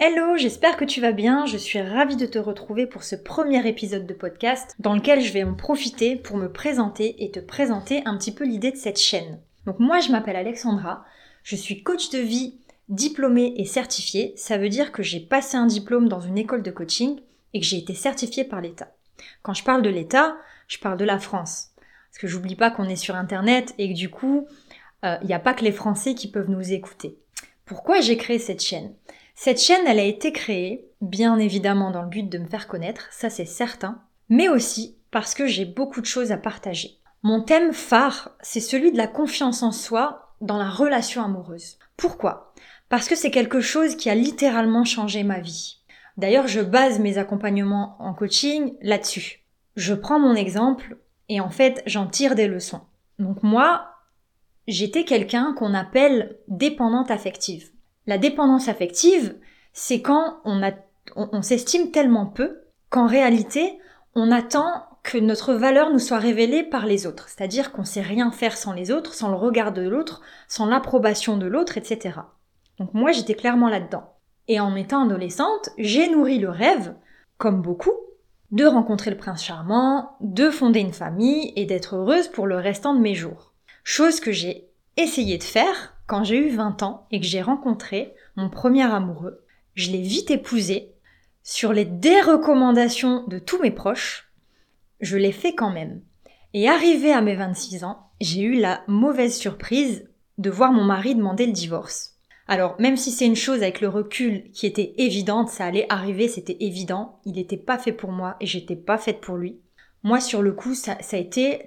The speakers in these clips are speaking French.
Hello, j'espère que tu vas bien. Je suis ravie de te retrouver pour ce premier épisode de podcast dans lequel je vais en profiter pour me présenter et te présenter un petit peu l'idée de cette chaîne. Donc moi, je m'appelle Alexandra. Je suis coach de vie diplômée et certifiée. Ça veut dire que j'ai passé un diplôme dans une école de coaching et que j'ai été certifiée par l'État. Quand je parle de l'État, je parle de la France. Parce que j'oublie pas qu'on est sur Internet et que du coup, il n'y a pas que les Français qui peuvent nous écouter. Pourquoi j'ai créé cette chaîne? Cette chaîne, elle a été créée, bien évidemment dans le but de me faire connaître, ça c'est certain, mais aussi parce que j'ai beaucoup de choses à partager. Mon thème phare, c'est celui de la confiance en soi dans la relation amoureuse. Pourquoi? Parce que c'est quelque chose qui a littéralement changé ma vie. D'ailleurs, je base mes accompagnements en coaching là-dessus. Je prends mon exemple et en fait, j'en tire des leçons. Donc moi, j'étais quelqu'un qu'on appelle dépendante affective. La dépendance affective, c'est quand on, s'estime tellement peu qu'en réalité, on attend que notre valeur nous soit révélée par les autres. C'est-à-dire qu'on sait rien faire sans les autres, sans le regard de l'autre, sans l'approbation de l'autre, etc. Donc moi, j'étais clairement là-dedans. Et en étant adolescente, j'ai nourri le rêve, comme beaucoup, de rencontrer le prince charmant, de fonder une famille et d'être heureuse pour le restant de mes jours. Chose que j'ai essayé de faire quand j'ai eu 20 ans et que j'ai rencontré mon premier amoureux, je l'ai vite épousé. Sur les dérecommandations de tous mes proches, je l'ai fait quand même. Et arrivé à mes 26 ans, j'ai eu la mauvaise surprise de voir mon mari demander le divorce. Alors, même si c'est une chose avec le recul qui était évidente, ça allait arriver, c'était évident, il n'était pas fait pour moi et j'étais pas faite pour lui. Moi, sur le coup, ça, a été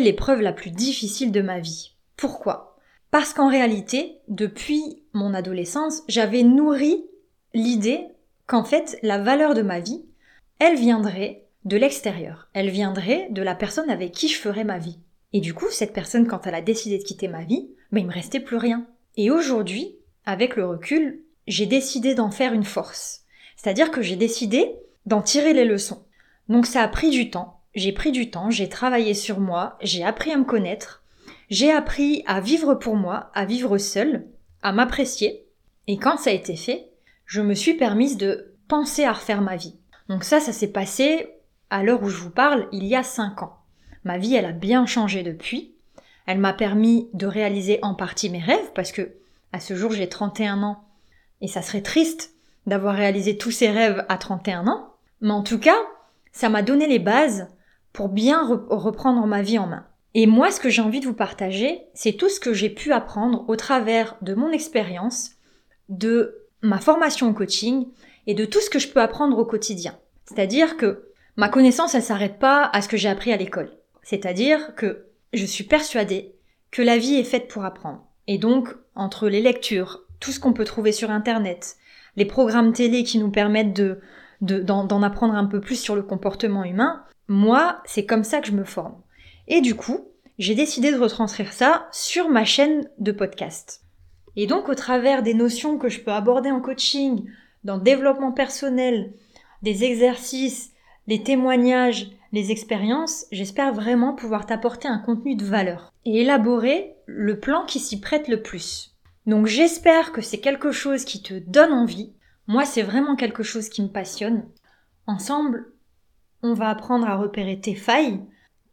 l'épreuve la plus difficile de ma vie. Pourquoi? Parce qu'en réalité, depuis mon adolescence, j'avais nourri l'idée qu'en fait, la valeur de ma vie, elle viendrait de l'extérieur. Elle viendrait de la personne avec qui je ferais ma vie. Et du coup, cette personne, quand elle a décidé de quitter ma vie, ben, il me restait plus rien. Et aujourd'hui, avec le recul, j'ai décidé d'en faire une force. C'est-à-dire que j'ai décidé d'en tirer les leçons. Donc ça a pris du temps. J'ai pris du temps, j'ai travaillé sur moi, j'ai appris à me connaître, j'ai appris à vivre pour moi, à vivre seule, à m'apprécier. Et quand ça a été fait, je me suis permise de penser à refaire ma vie. Donc ça, ça s'est passé à l'heure où je vous parle, il y a 5 ans. Ma vie, elle a bien changé depuis. Elle m'a permis de réaliser en partie mes rêves parce que à ce jour, j'ai 31 ans et ça serait triste d'avoir réalisé tous ces rêves à 31 ans. Mais en tout cas, ça m'a donné les bases pour bien reprendre ma vie en main. Et moi, ce que j'ai envie de vous partager, c'est tout ce que j'ai pu apprendre au travers de mon expérience, de ma formation au coaching et de tout ce que je peux apprendre au quotidien. C'est-à-dire que ma connaissance, elle s'arrête pas à ce que j'ai appris à l'école. C'est-à-dire que je suis persuadée que la vie est faite pour apprendre. Et donc, entre les lectures, tout ce qu'on peut trouver sur Internet, les programmes télé qui nous permettent de, d'en apprendre un peu plus sur le comportement humain, moi, c'est comme ça que je me forme. Et du coup, j'ai décidé de retranscrire ça sur ma chaîne de podcast. Et donc, au travers des notions que je peux aborder en coaching, dans le développement personnel, des exercices, les témoignages, les expériences, j'espère vraiment pouvoir t'apporter un contenu de valeur et élaborer le plan qui s'y prête le plus. Donc j'espère que c'est quelque chose qui te donne envie. Moi, c'est vraiment quelque chose qui me passionne. Ensemble, on va apprendre à repérer tes failles,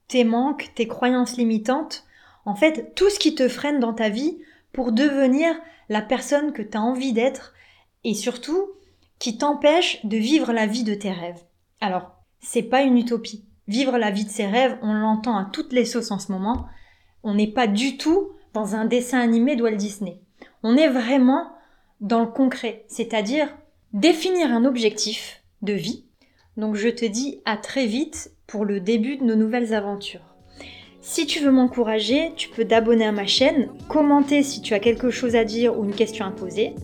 tes manques, tes croyances limitantes, en fait, tout ce qui te freine dans ta vie pour devenir la personne que tu as envie d'être et surtout qui t'empêche de vivre la vie de tes rêves. Alors, c'est pas une utopie. Vivre la vie de ses rêves, on l'entend à toutes les sauces en ce moment. On n'est pas du tout dans un dessin animé de Walt Disney. On est vraiment dans le concret, c'est-à-dire définir un objectif de vie. Donc je te dis à très vite pour le début de nos nouvelles aventures. Si tu veux m'encourager, tu peux t'abonner à ma chaîne, commenter si tu as quelque chose à dire ou une question à poser.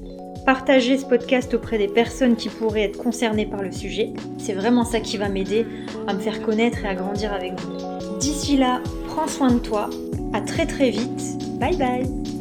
partager ce podcast auprès des personnes qui pourraient être concernées par le sujet. C'est vraiment ça qui va m'aider à me faire connaître et à grandir avec vous. D'ici là, prends soin de toi. À très très vite. Bye bye